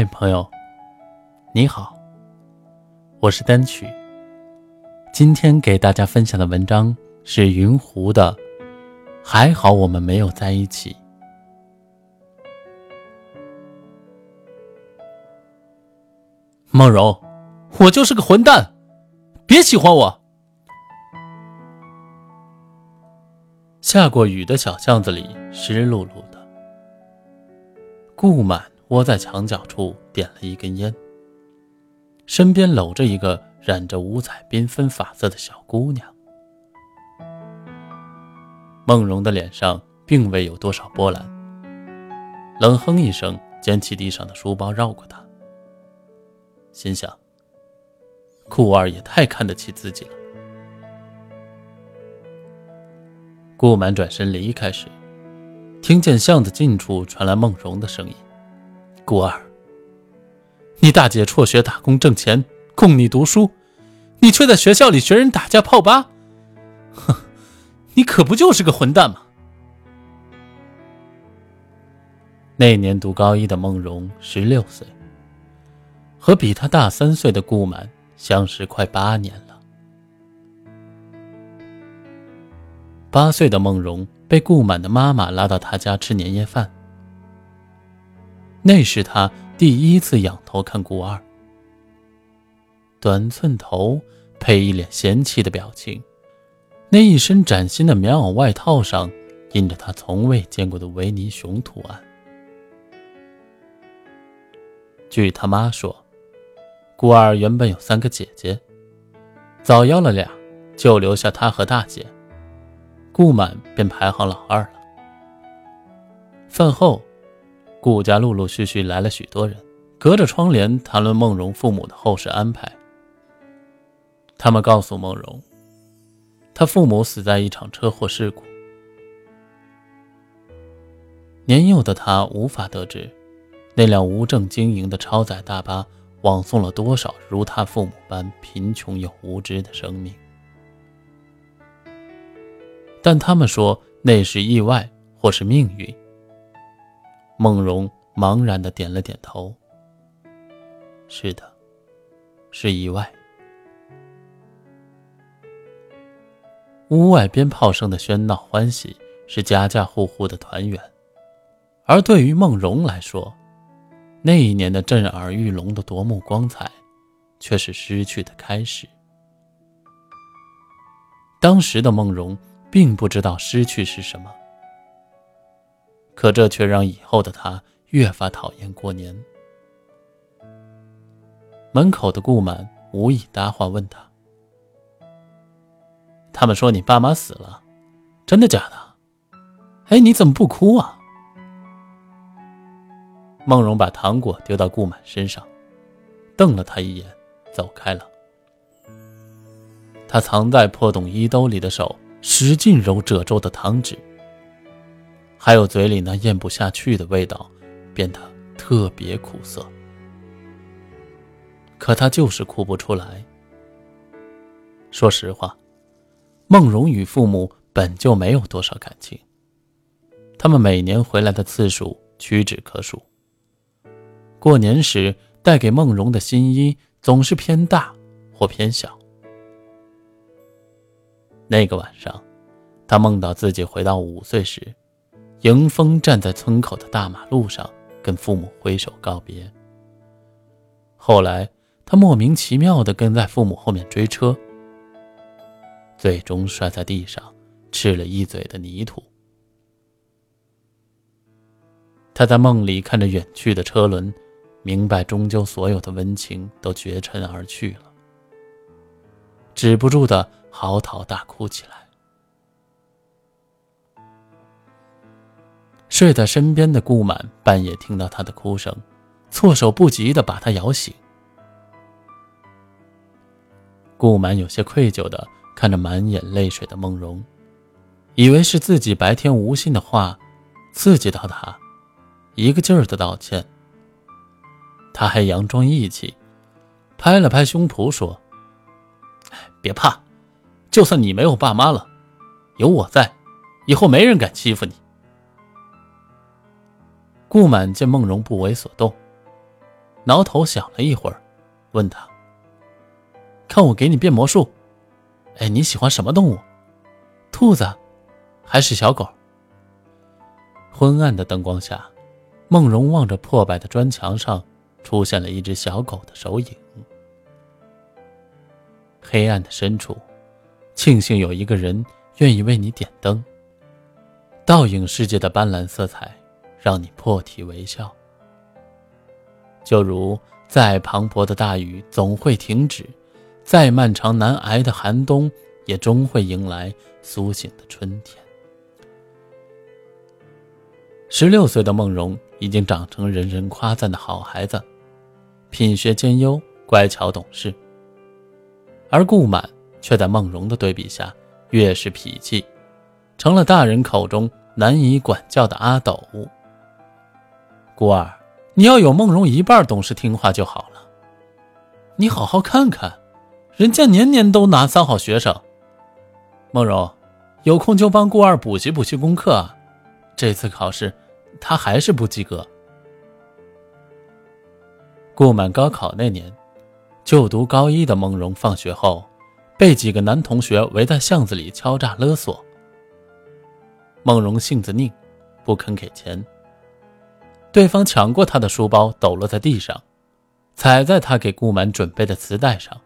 嗨，朋友，你好，我是单曲。今天给大家分享的文章是云湖的，还好我们没有在一起。梦柔，我就是个混蛋，别喜欢我。下过雨的小巷子里湿漉漉的，顾满。窝在墙角处点了一根烟，身边搂着一个染着五彩缤纷发色的小姑娘。梦荣的脸上并未有多少波澜，冷哼一声，捡起地上的书包绕过她，心想：顾二也太看得起自己了。顾满转身离开时，听见巷子近处传来梦荣的声音。顾二，你大姐辍学打工挣钱供你读书，你却在学校里学人打架泡吧？哼，你可不就是个混蛋吗？那年读高一的孟荣十六岁，和比他大三岁的顾满相识快八年了。八岁的孟荣被顾满的妈妈拉到他家吃年夜饭。那是他第一次仰头看顾二，短寸头配一脸嫌弃的表情，那一身崭新的棉袄外套上印着他从未见过的维尼熊图案。据他妈说，顾二原本有三个姐姐，早夭了俩，就留下他和大姐，顾满便排行老二了。饭后。顾家陆陆续续来了许多人，隔着窗帘谈论孟荣父母的后事安排。他们告诉孟荣，他父母死在一场车祸事故。年幼的他无法得知，那辆无证经营的超载大巴枉送了多少如他父母般贫穷又无知的生命。但他们说那是意外，或是命运。孟荣茫然的点了点头。是的，是意外。屋外鞭炮声的喧闹欢喜，是家家户户的团圆；而对于孟荣来说，那一年的震耳欲聋的夺目光彩，却是失去的开始。当时的孟荣并不知道失去是什么。可这却让以后的他越发讨厌过年。门口的顾满无意搭话，问他：“他们说你爸妈死了，真的假的？哎，你怎么不哭啊？”孟荣把糖果丢到顾满身上，瞪了他一眼，走开了。他藏在破洞衣兜里的手使劲揉褶皱的糖纸。还有嘴里那咽不下去的味道，变得特别苦涩。可他就是哭不出来。说实话，孟荣与父母本就没有多少感情，他们每年回来的次数屈指可数。过年时带给孟荣的新衣总是偏大或偏小。那个晚上，他梦到自己回到五岁时。迎风站在村口的大马路上，跟父母挥手告别。后来，他莫名其妙地跟在父母后面追车，最终摔在地上，吃了一嘴的泥土。他在梦里看着远去的车轮，明白终究所有的温情都绝尘而去了，止不住的嚎啕大哭起来。睡在身边的顾满半夜听到他的哭声，措手不及地把他摇醒。顾满有些愧疚地看着满眼泪水的梦容，以为是自己白天无心的话刺激到他，一个劲儿的道歉。他还佯装义气，拍了拍胸脯说：“别怕，就算你没有爸妈了，有我在，以后没人敢欺负你。”顾满见孟荣不为所动，挠头想了一会儿，问他：“看我给你变魔术？哎，你喜欢什么动物？兔子，还是小狗？”昏暗的灯光下，孟荣望着破败的砖墙上，出现了一只小狗的手影。黑暗的深处，庆幸有一个人愿意为你点灯。倒影世界的斑斓色彩。让你破涕为笑，就如再磅礴的大雨总会停止，再漫长难挨的寒冬也终会迎来苏醒的春天。十六岁的孟荣已经长成人人夸赞的好孩子，品学兼优，乖巧懂事。而顾满却在孟荣的对比下越是脾气，成了大人口中难以管教的阿斗。孤儿，你要有梦荣一半懂事听话就好了。你好好看看，人家年年都拿三好学生。梦荣，有空就帮孤儿补习补习功课。这次考试，他还是不及格。顾满高考那年，就读高一的梦荣放学后，被几个男同学围在巷子里敲诈勒索。梦荣性子拧，不肯给钱。对方抢过他的书包，抖落在地上，踩在他给顾满准备的磁带上，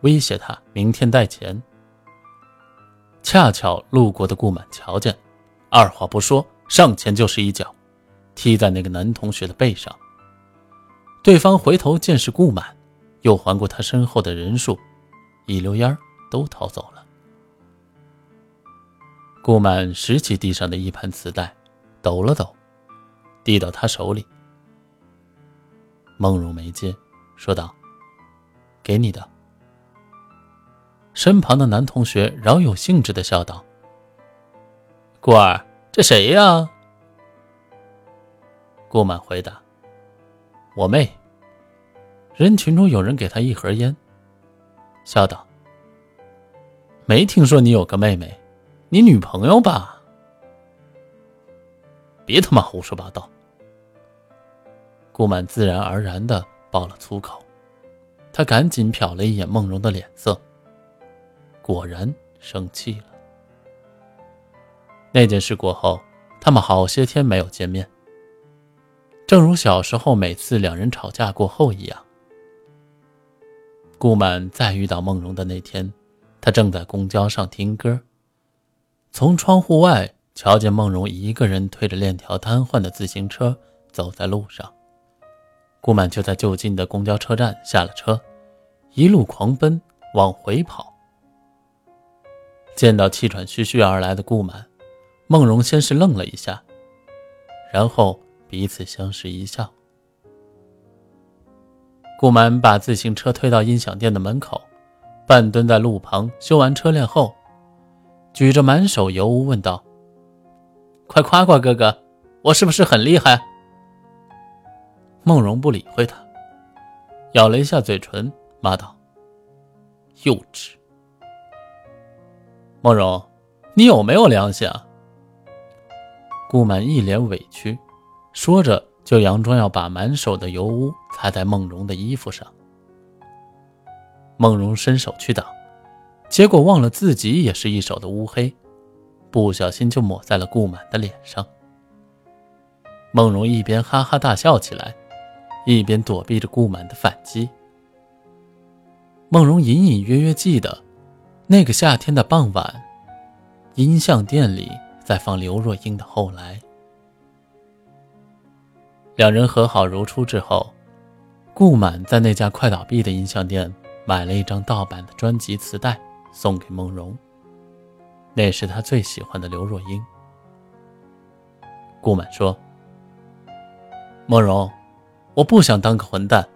威胁他明天带钱。恰巧路过的顾满瞧见，二话不说，上前就是一脚，踢在那个男同学的背上。对方回头见是顾满，又环顾他身后的人数，一溜烟都逃走了。顾满拾起地上的一盘磁带，抖了抖。递到他手里，孟茹没接，说道：“给你的。”身旁的男同学饶有兴致的笑道：“顾儿，这谁呀？”顾满回答：“我妹。”人群中有人给他一盒烟，笑道：“没听说你有个妹妹，你女朋友吧？”别他妈胡说八道！顾满自然而然的爆了粗口，他赶紧瞟了一眼梦荣的脸色，果然生气了。那件事过后，他们好些天没有见面，正如小时候每次两人吵架过后一样。顾满再遇到梦荣的那天，他正在公交上听歌，从窗户外。瞧见孟荣一个人推着链条瘫痪的自行车走在路上，顾满就在就近的公交车站下了车，一路狂奔往回跑。见到气喘吁吁而来的顾满，孟荣先是愣了一下，然后彼此相视一笑。顾满把自行车推到音响店的门口，半蹲在路旁修完车链后，举着满手油污问道。快夸夸哥哥，我是不是很厉害？孟荣不理会他，咬了一下嘴唇，骂道：“幼稚！”孟荣，你有没有良心啊？顾满一脸委屈，说着就佯装要把满手的油污擦在孟荣的衣服上。孟荣伸手去挡，结果忘了自己也是一手的乌黑。不小心就抹在了顾满的脸上。孟荣一边哈哈大笑起来，一边躲避着顾满的反击。孟荣隐隐约约记得，那个夏天的傍晚，音像店里在放刘若英的《后来》。两人和好如初之后，顾满在那家快倒闭的音像店买了一张盗版的专辑磁带，送给孟荣。那是他最喜欢的刘若英。顾满说：“梦荣，我不想当个混蛋，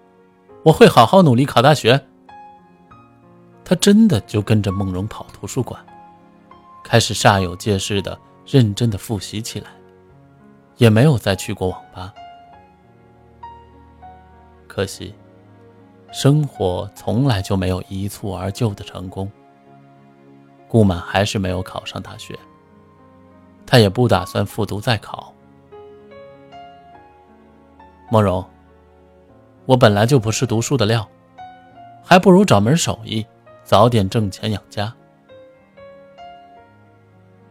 我会好好努力考大学。”他真的就跟着梦荣跑图书馆，开始煞有介事的认真的复习起来，也没有再去过网吧。可惜，生活从来就没有一蹴而就的成功。顾满还是没有考上大学，他也不打算复读再考。梦荣，我本来就不是读书的料，还不如找门手艺，早点挣钱养家。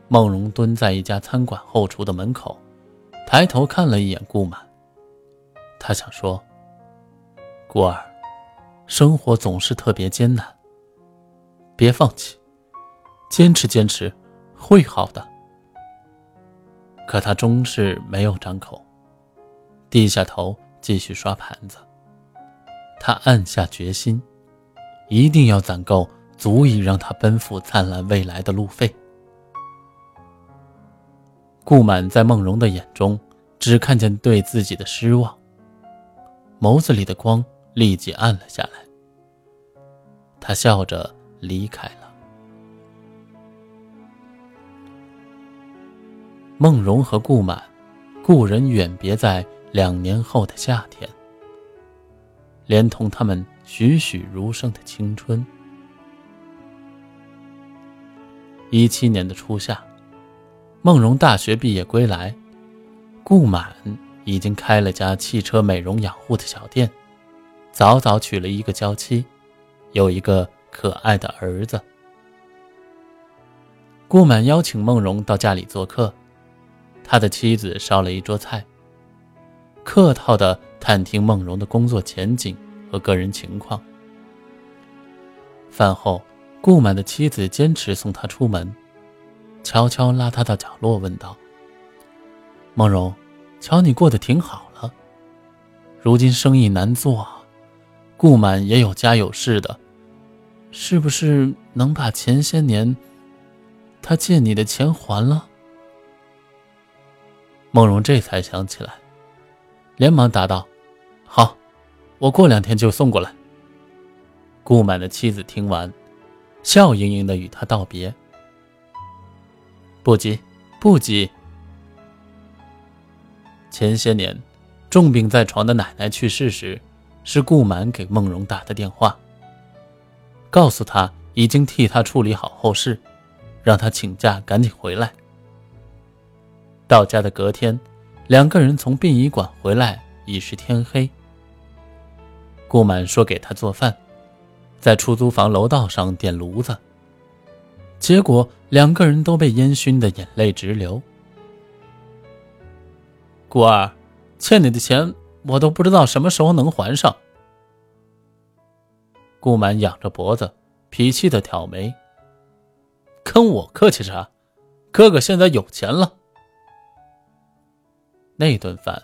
梦荣蹲在一家餐馆后厨的门口，抬头看了一眼顾满，他想说。顾儿，生活总是特别艰难，别放弃，坚持坚持，会好的。可他终是没有张口，低下头继续刷盘子。他暗下决心，一定要攒够足以让他奔赴灿烂未来的路费。顾满在梦荣的眼中，只看见对自己的失望，眸子里的光。立即暗了下来。他笑着离开了。孟荣和顾满，故人远别在两年后的夏天，连同他们栩栩如生的青春。一七年的初夏，孟荣大学毕业归来，顾满已经开了家汽车美容养护的小店。早早娶了一个娇妻，有一个可爱的儿子。顾满邀请孟荣到家里做客，他的妻子烧了一桌菜，客套的探听孟荣的工作前景和个人情况。饭后，顾满的妻子坚持送他出门，悄悄拉他到角落，问道：“孟荣，瞧你过得挺好了，如今生意难做啊。”顾满也有家有室的，是不是能把前些年他借你的钱还了？孟荣这才想起来，连忙答道：“，我过两天就送过来。”顾满的妻子听完，笑盈盈的与他道别：“不急，不急。前些年重病在床的奶奶去世时。”是顾满给孟荣打的电话，告诉他已经替他处理好后事，让他请假赶紧回来。到家的隔天，两个人从殡仪馆回来已是天黑。顾满说给他做饭，在出租房楼道上点炉子，结果两个人都被烟熏的眼泪直流。顾二，欠你的钱。我都不知道什么时候能还上。顾满仰着脖子，脾气的挑眉。跟我客气啥？哥哥现在有钱了。那顿饭，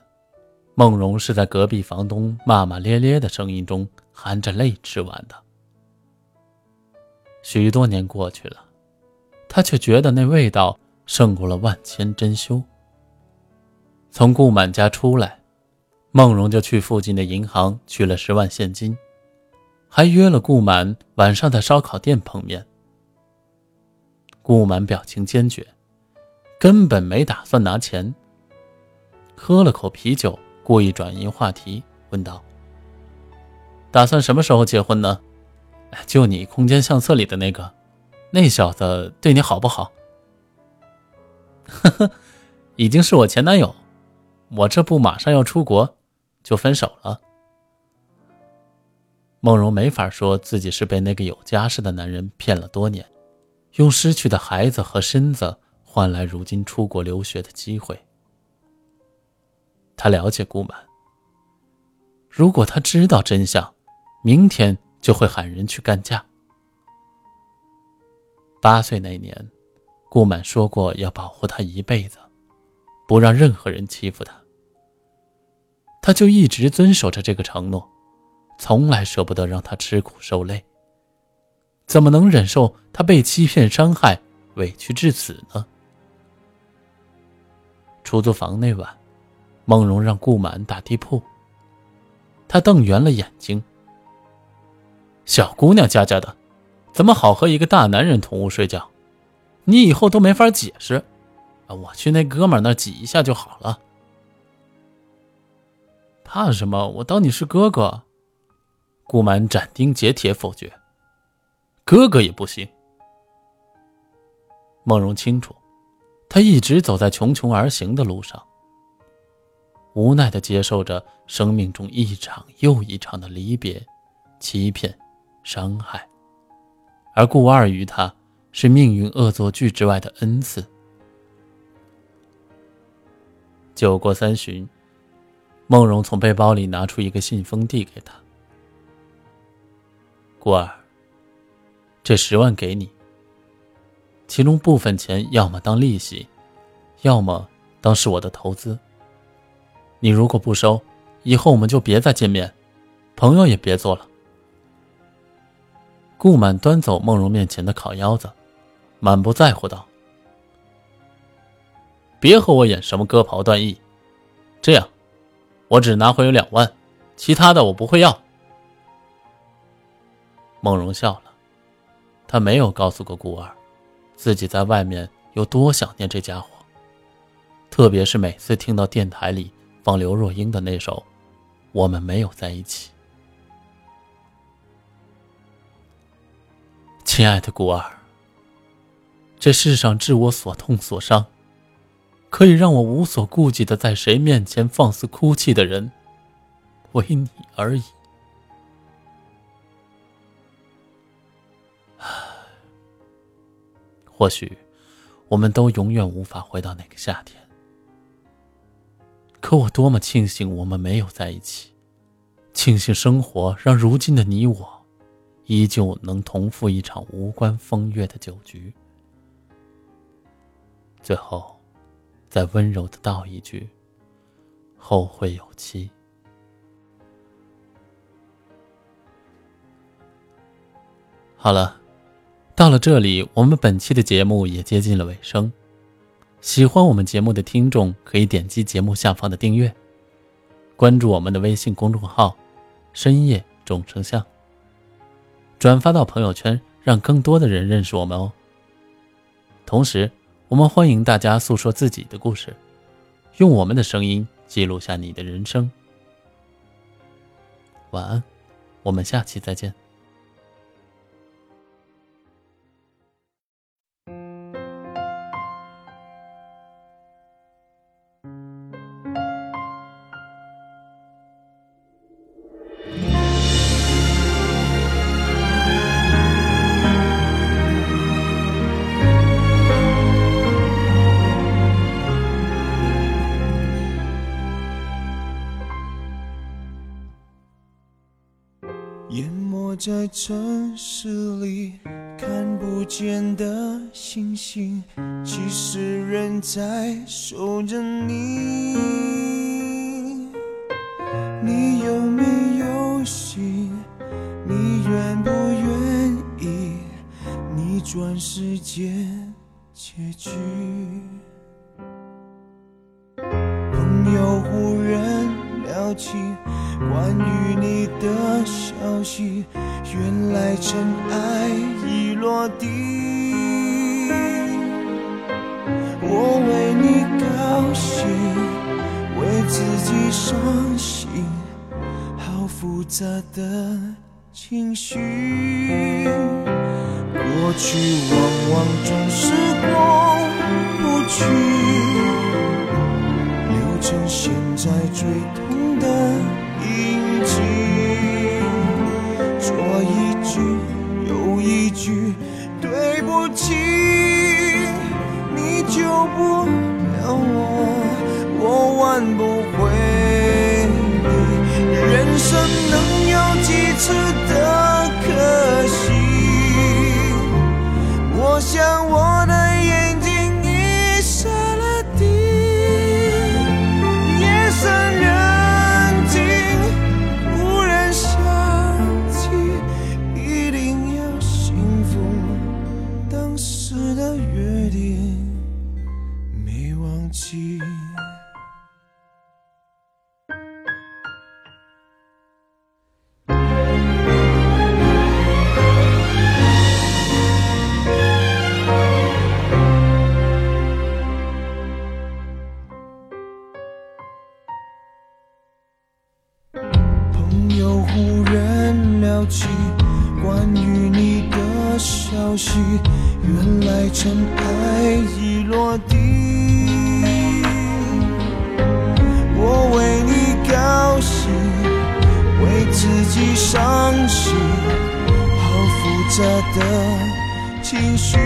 孟荣是在隔壁房东骂骂咧咧的声音中含着泪吃完的。许多年过去了，他却觉得那味道胜过了万千珍馐。从顾满家出来。孟荣就去附近的银行取了十万现金，还约了顾满晚上在烧烤店碰面。顾满表情坚决，根本没打算拿钱。喝了口啤酒，故意转移话题，问道：“打算什么时候结婚呢？就你空间相册里的那个，那小子对你好不好？”“呵呵，已经是我前男友，我这不马上要出国。”就分手了。梦荣没法说自己是被那个有家室的男人骗了多年，用失去的孩子和身子换来如今出国留学的机会。他了解顾满，如果他知道真相，明天就会喊人去干架。八岁那年，顾满说过要保护他一辈子，不让任何人欺负他。他就一直遵守着这个承诺，从来舍不得让他吃苦受累。怎么能忍受他被欺骗、伤害、委屈至此呢？出租房那晚，梦荣让顾满打地铺。他瞪圆了眼睛：“小姑娘家家的，怎么好和一个大男人同屋睡觉？你以后都没法解释。我去那哥们那挤一下就好了。怕什么？我当你是哥哥。”顾满斩钉截铁否决：“哥哥也不行。”梦荣清楚，他一直走在穷穷而行的路上。无奈的接受着生命中一场又一场的离别、欺骗、伤害，而顾二于他是命运恶作剧之外的恩赐。酒过三巡，孟荣从背包里拿出一个信封递给他：“顾二，这十万给你，其中部分钱要么当利息，要么当是我的投资。”你如果不收，以后我们就别再见面，朋友也别做了。顾满端走梦荣面前的烤腰子，满不在乎道：“别和我演什么割袍断义，这样，我只拿回有两万，其他的我不会要。”梦荣笑了，他没有告诉过顾二，自己在外面有多想念这家伙，特别是每次听到电台里。放刘若英的那首《我们没有在一起》，亲爱的孤儿，这世上致我所痛所伤，可以让我无所顾忌的在谁面前放肆哭泣的人，唯你而已。或许，我们都永远无法回到那个夏天。可我多么庆幸我们没有在一起，庆幸生活让如今的你我，依旧能同赴一场无关风月的酒局。最后，再温柔的道一句：后会有期。好了，到了这里，我们本期的节目也接近了尾声。喜欢我们节目的听众可以点击节目下方的订阅，关注我们的微信公众号“深夜众生相”，转发到朋友圈，让更多的人认识我们哦。同时，我们欢迎大家诉说自己的故事，用我们的声音记录下你的人生。晚安，我们下期再见。淹没在城市里看不见的星星，其实人在守着你。你有没有心？你愿不愿意逆转时间结局？朋友忽然聊起关于你的消息。原来尘埃已落地，我为你高兴，为自己伤心，好复杂的情绪。过去往往总是过不去，留成现在最痛的说一句又一句对不起，你救不了我，我挽不回。人生能有几次的可惜？我想我消息，原来尘埃已落地。我为你高兴，为自己伤心，好复杂的情绪。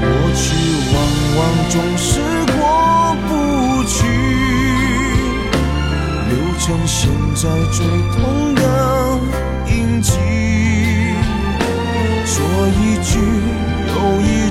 过去往往总是过不去，留成现在最痛的印记。一句又一